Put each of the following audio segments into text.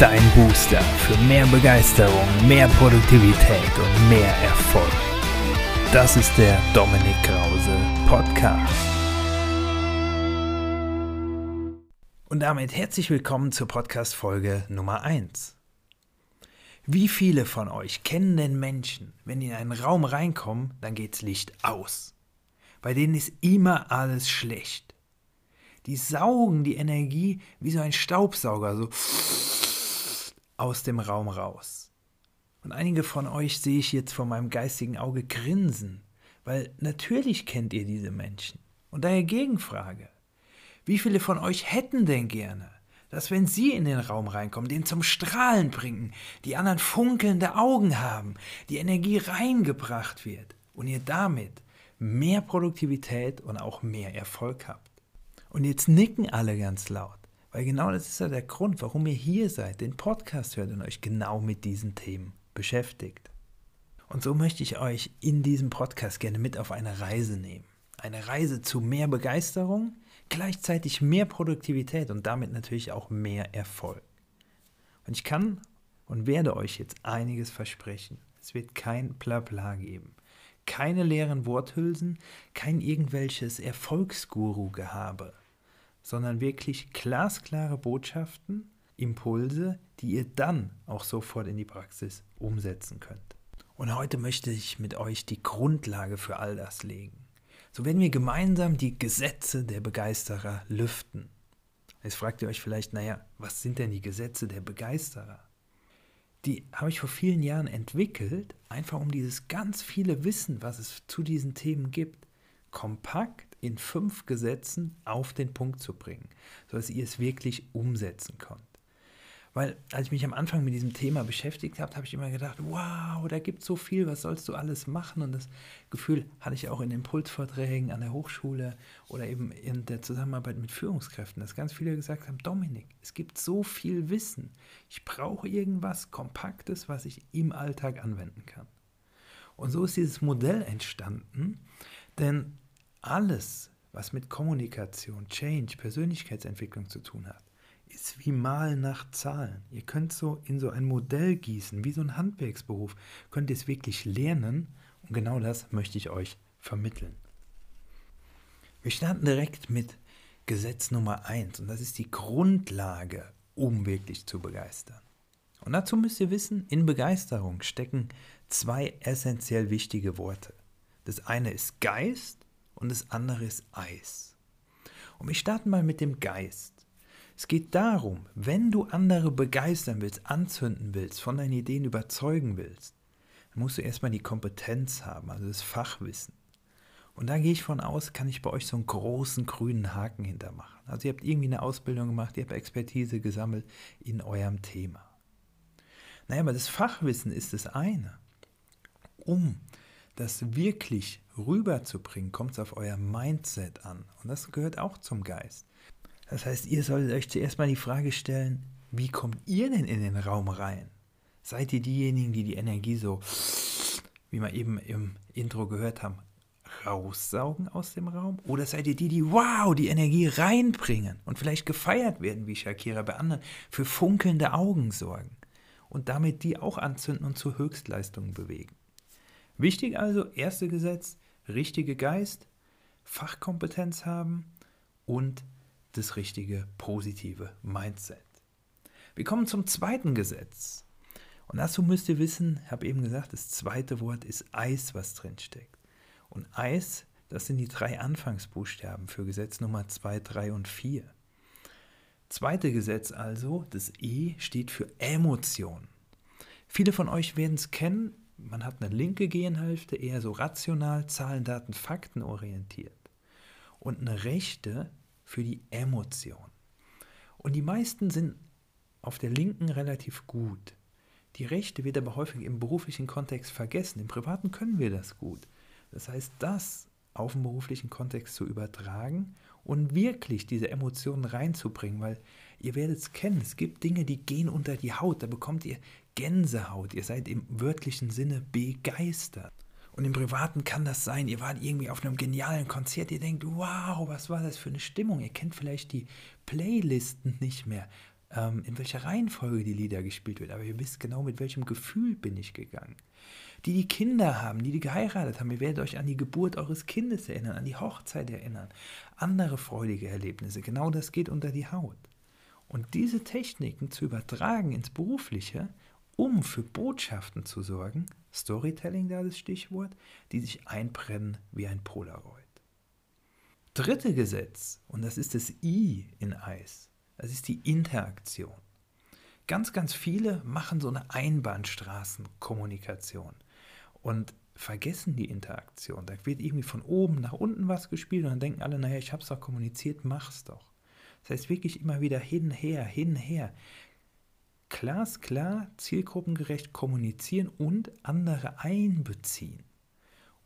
Dein Booster für mehr Begeisterung, mehr Produktivität und mehr Erfolg. Das ist der Dominik Krause Podcast. Und damit herzlich willkommen zur Podcast-Folge Nummer 1. Wie viele von euch kennen denn Menschen, wenn die in einen Raum reinkommen, dann geht's Licht aus? Bei denen ist immer alles schlecht. Die saugen die Energie wie so ein Staubsauger, so aus dem Raum raus. Und einige von euch sehe ich jetzt vor meinem geistigen Auge grinsen, weil natürlich kennt ihr diese Menschen. Und daher Gegenfrage. Wie viele von euch hätten denn gerne, dass wenn sie in den Raum reinkommen, den zum Strahlen bringen, die anderen funkelnde Augen haben, die Energie reingebracht wird und ihr damit mehr Produktivität und auch mehr Erfolg habt? Und jetzt nicken alle ganz laut. Weil genau das ist ja der Grund, warum ihr hier seid, den Podcast hört und euch genau mit diesen Themen beschäftigt. Und so möchte ich euch in diesem Podcast gerne mit auf eine Reise nehmen. Eine Reise zu mehr Begeisterung, gleichzeitig mehr Produktivität und damit natürlich auch mehr Erfolg. Und ich kann und werde euch jetzt einiges versprechen. Es wird kein Blabla geben. Keine leeren Worthülsen, kein irgendwelches Erfolgsguru-Gehabe sondern wirklich glasklare Botschaften, Impulse, die ihr dann auch sofort in die Praxis umsetzen könnt. Und heute möchte ich mit euch die Grundlage für all das legen. So werden wir gemeinsam die Gesetze der Begeisterer lüften. Jetzt fragt ihr euch vielleicht, naja, was sind denn die Gesetze der Begeisterer? Die habe ich vor vielen Jahren entwickelt, einfach um dieses ganz viele Wissen, was es zu diesen Themen gibt, kompakt in fünf Gesetzen auf den Punkt zu bringen, sodass ihr es wirklich umsetzen könnt. Weil als ich mich am Anfang mit diesem Thema beschäftigt habe, habe ich immer gedacht, wow, da gibt es so viel, was sollst du alles machen? Und das Gefühl hatte ich auch in Impulsvorträgen an der Hochschule oder eben in der Zusammenarbeit mit Führungskräften, dass ganz viele gesagt haben, Dominik, es gibt so viel Wissen. Ich brauche irgendwas Kompaktes, was ich im Alltag anwenden kann. Und so ist dieses Modell entstanden, denn alles, was mit Kommunikation, Change, Persönlichkeitsentwicklung zu tun hat, ist wie Malen nach Zahlen. Ihr könnt so in so ein Modell gießen, wie so ein Handwerksberuf, könnt ihr es wirklich lernen und genau das möchte ich euch vermitteln. Wir starten direkt mit Gesetz Nummer 1 und das ist die Grundlage, um wirklich zu begeistern. Und dazu müsst ihr wissen, in Begeisterung stecken zwei essentiell wichtige Worte. Das eine ist Geist und das andere ist Eis. Und wir starten mal mit dem Geist. Es geht darum, wenn du andere begeistern willst, anzünden willst, von deinen Ideen überzeugen willst, dann musst du erstmal die Kompetenz haben, also das Fachwissen. Und da gehe ich von aus, kann ich bei euch so einen großen grünen Haken hintermachen. Also ihr habt irgendwie eine Ausbildung gemacht, ihr habt Expertise gesammelt in eurem Thema. Naja, aber das Fachwissen ist das eine. Um das wirklich rüberzubringen, kommt es auf euer Mindset an. Und das gehört auch zum Geist. Das heißt, ihr solltet euch zuerst mal die Frage stellen, wie kommt ihr denn in den Raum rein? Seid ihr diejenigen, die die Energie so, wie wir eben im Intro gehört haben, raussaugen aus dem Raum? Oder seid ihr die, die wow, die Energie reinbringen und vielleicht gefeiert werden, wie Shakira bei anderen, für funkelnde Augen sorgen und damit die auch anzünden und zu Höchstleistungen bewegen? Wichtig also, erste Gesetz, richtige Geist, Fachkompetenz haben und das richtige positive Mindset. Wir kommen zum zweiten Gesetz. Und dazu müsst ihr wissen, ich habe eben gesagt, das zweite Wort ist Eis, was drin steckt. Und Eis, das sind die drei Anfangsbuchstaben für Gesetz Nummer 2, 3 und 4. Zweite Gesetz also, das E steht für Emotion. Viele von euch werden es kennen, man hat eine linke Genhälfte, eher so rational, Zahlen, Daten, Fakten orientiert. Und eine rechte für die Emotion. Und die meisten sind auf der linken relativ gut. Die rechte wird aber häufig im beruflichen Kontext vergessen. Im privaten können wir das gut. Das heißt, das auf den beruflichen Kontext zu übertragen und wirklich diese Emotionen reinzubringen, weil ihr werdet es kennen, es gibt Dinge, die gehen unter die Haut, da bekommt ihr Gänsehaut, ihr seid im wörtlichen Sinne begeistert. Und im Privaten kann das sein, ihr wart irgendwie auf einem genialen Konzert, ihr denkt, wow, was war das für eine Stimmung, ihr kennt vielleicht die Playlisten nicht mehr. ähm, in welcher Reihenfolge die Lieder gespielt wird, aber ihr wisst genau, mit welchem Gefühl bin ich gegangen. Die, die Kinder haben, die, die geheiratet haben, ihr werdet euch an die Geburt eures Kindes erinnern, an die Hochzeit erinnern, andere freudige Erlebnisse. Genau das geht unter die Haut. Und diese Techniken zu übertragen ins Berufliche, um für Botschaften zu sorgen, Storytelling da das Stichwort, die sich einbrennen wie ein Polaroid. Dritte Gesetz, und das ist das I in Eis, das ist die Interaktion. Ganz, ganz viele machen so eine Einbahnstraßenkommunikation und vergessen die Interaktion. Da wird irgendwie von oben nach unten was gespielt und dann denken alle, naja, ich habe es doch kommuniziert, mach's doch. Das heißt wirklich immer wieder hin, her, hin, her. Glasklar, zielgruppengerecht kommunizieren und andere einbeziehen,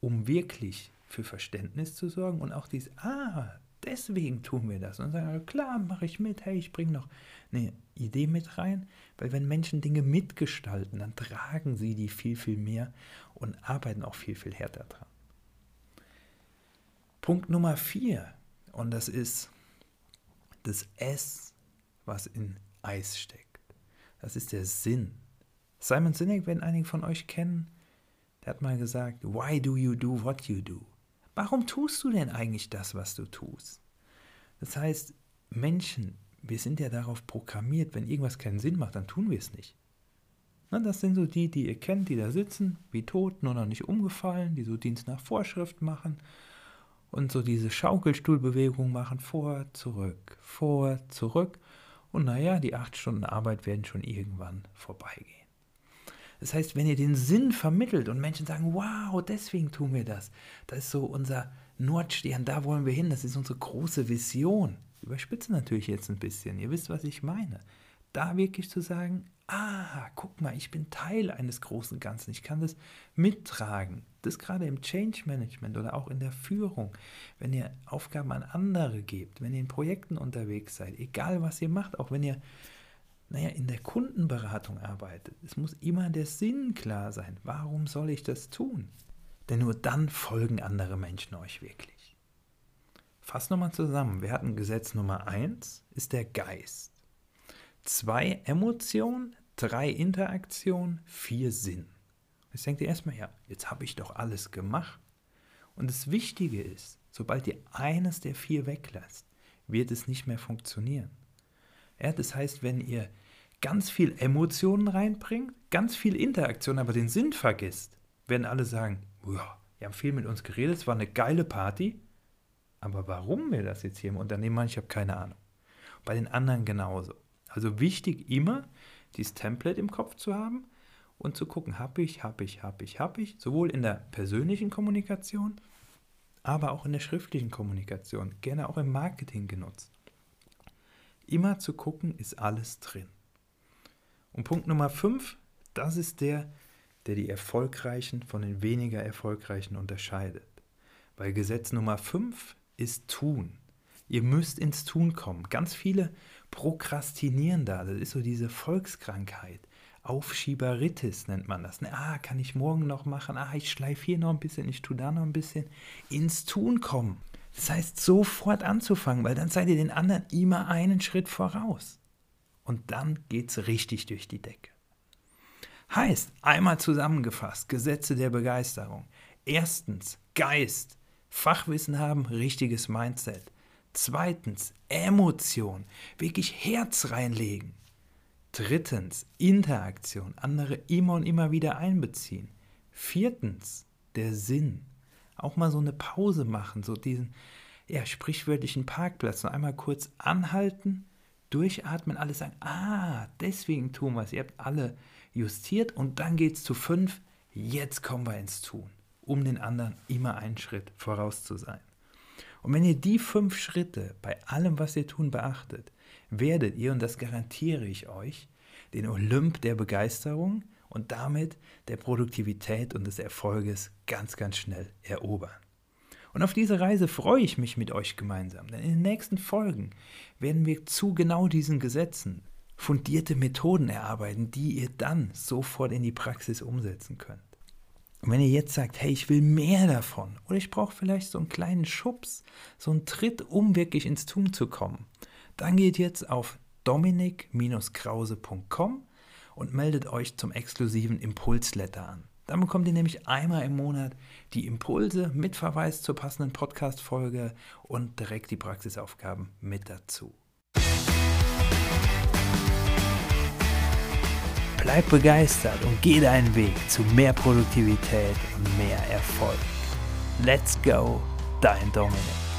um wirklich für Verständnis zu sorgen und auch dieses, ah, deswegen tun wir das. Und sagen, klar, mache ich mit, hey, ich bringe noch eine Idee mit rein, weil wenn Menschen Dinge mitgestalten, dann tragen sie die viel, viel mehr und arbeiten auch viel, viel härter dran. Punkt Nummer vier, und das ist das S, was in Eis steckt. Das ist der Sinn. Simon Sinek, wenn einige von euch kennen, der hat mal gesagt, why do you do what you do? Warum tust du denn eigentlich das, was du tust? Das heißt, Menschen, wir sind ja darauf programmiert, wenn irgendwas keinen Sinn macht, dann tun wir es nicht. Na, das sind so die, die ihr kennt, die da sitzen, wie tot, nur noch nicht umgefallen, die so Dienst nach Vorschrift machen und so diese Schaukelstuhlbewegung machen, vor, zurück, vor, zurück. Und naja, die acht Stunden Arbeit werden schon irgendwann vorbeigehen. Das heißt, wenn ihr den Sinn vermittelt und Menschen sagen, wow, deswegen tun wir das, das ist so unser Nordstern, da wollen wir hin, das ist unsere große Vision. Überspitze natürlich jetzt ein bisschen, ihr wisst, was ich meine. Da wirklich zu sagen, ah, guck mal, ich bin Teil eines großen Ganzen, ich kann das mittragen. Das gerade im Change Management oder auch in der Führung, wenn ihr Aufgaben an andere gebt, wenn ihr in Projekten unterwegs seid, egal was ihr macht, auch wenn ihr naja, in der Kundenberatung arbeitet. Es muss immer der Sinn klar sein. Warum soll ich das tun? Denn nur dann folgen andere Menschen euch wirklich. Fass nochmal zusammen. Wir hatten Gesetz Nummer 1 ist der Geist. Zwei Emotionen, drei Interaktion, vier Sinn. Jetzt denkt ihr erstmal, ja, jetzt habe ich doch alles gemacht. Und das Wichtige ist, sobald ihr eines der vier weglasst, wird es nicht mehr funktionieren. Ja, das heißt, wenn ihr ganz viel Emotionen reinbringt, ganz viel Interaktion, aber den Sinn vergisst, werden alle sagen, ja, wir haben viel mit uns geredet, es war eine geile Party, aber warum wir das jetzt hier im Unternehmen machen, ich habe keine Ahnung. Bei den anderen genauso. Also wichtig immer, dieses Template im Kopf zu haben und zu gucken, habe ich, habe ich, habe ich, habe ich, sowohl in der persönlichen Kommunikation, aber auch in der schriftlichen Kommunikation, gerne auch im Marketing genutzt. Immer zu gucken, ist alles drin. Und Punkt Nummer 5, das ist der, der die Erfolgreichen von den weniger Erfolgreichen unterscheidet. Weil Gesetz Nummer 5 ist Tun. Ihr müsst ins Tun kommen. Ganz viele prokrastinieren da. Das ist so diese Volkskrankheit. Aufschieberitis nennt man das. Ah, kann ich morgen noch machen? Ah, ich schleife hier noch ein bisschen, ich tue da noch ein bisschen. Ins Tun kommen. Das heißt, sofort anzufangen, weil dann seid ihr den anderen immer einen Schritt voraus. Und dann geht es richtig durch die Decke. Heißt, einmal zusammengefasst, Gesetze der Begeisterung. Erstens, Geist, Fachwissen haben, richtiges Mindset. Zweitens, Emotion, wirklich Herz reinlegen. Drittens, Interaktion, andere immer und immer wieder einbeziehen. Viertens, der Sinn. Auch mal so eine Pause machen, so diesen ja, sprichwörtlichen Parkplatz. Noch einmal kurz anhalten, durchatmen, alle sagen, ah, deswegen tun wir es. Ihr habt alle justiert und dann geht es zu fünf. Jetzt kommen wir ins Tun, um den anderen immer einen Schritt voraus zu sein. Und wenn ihr die fünf Schritte bei allem, was ihr tun, beachtet, werdet ihr, und das garantiere ich euch, den Olymp der Begeisterung und damit der Produktivität und des Erfolges ganz, ganz schnell erobern. Und auf diese Reise freue ich mich mit euch gemeinsam, denn in den nächsten Folgen werden wir zu genau diesen Gesetzen fundierte Methoden erarbeiten, die ihr dann sofort in die Praxis umsetzen könnt. Und wenn ihr jetzt sagt, hey, ich will mehr davon oder ich brauche vielleicht so einen kleinen Schubs, so einen Tritt, um wirklich ins Tun zu kommen, dann geht jetzt auf dominik-krause.com und meldet euch zum exklusiven Impulsletter an. Dann bekommt ihr nämlich einmal im Monat die Impulse mit Verweis zur passenden Podcast-Folge und direkt die Praxisaufgaben mit dazu. Bleib begeistert und geh deinen Weg zu mehr Produktivität und mehr Erfolg. Let's go, dein Dominik.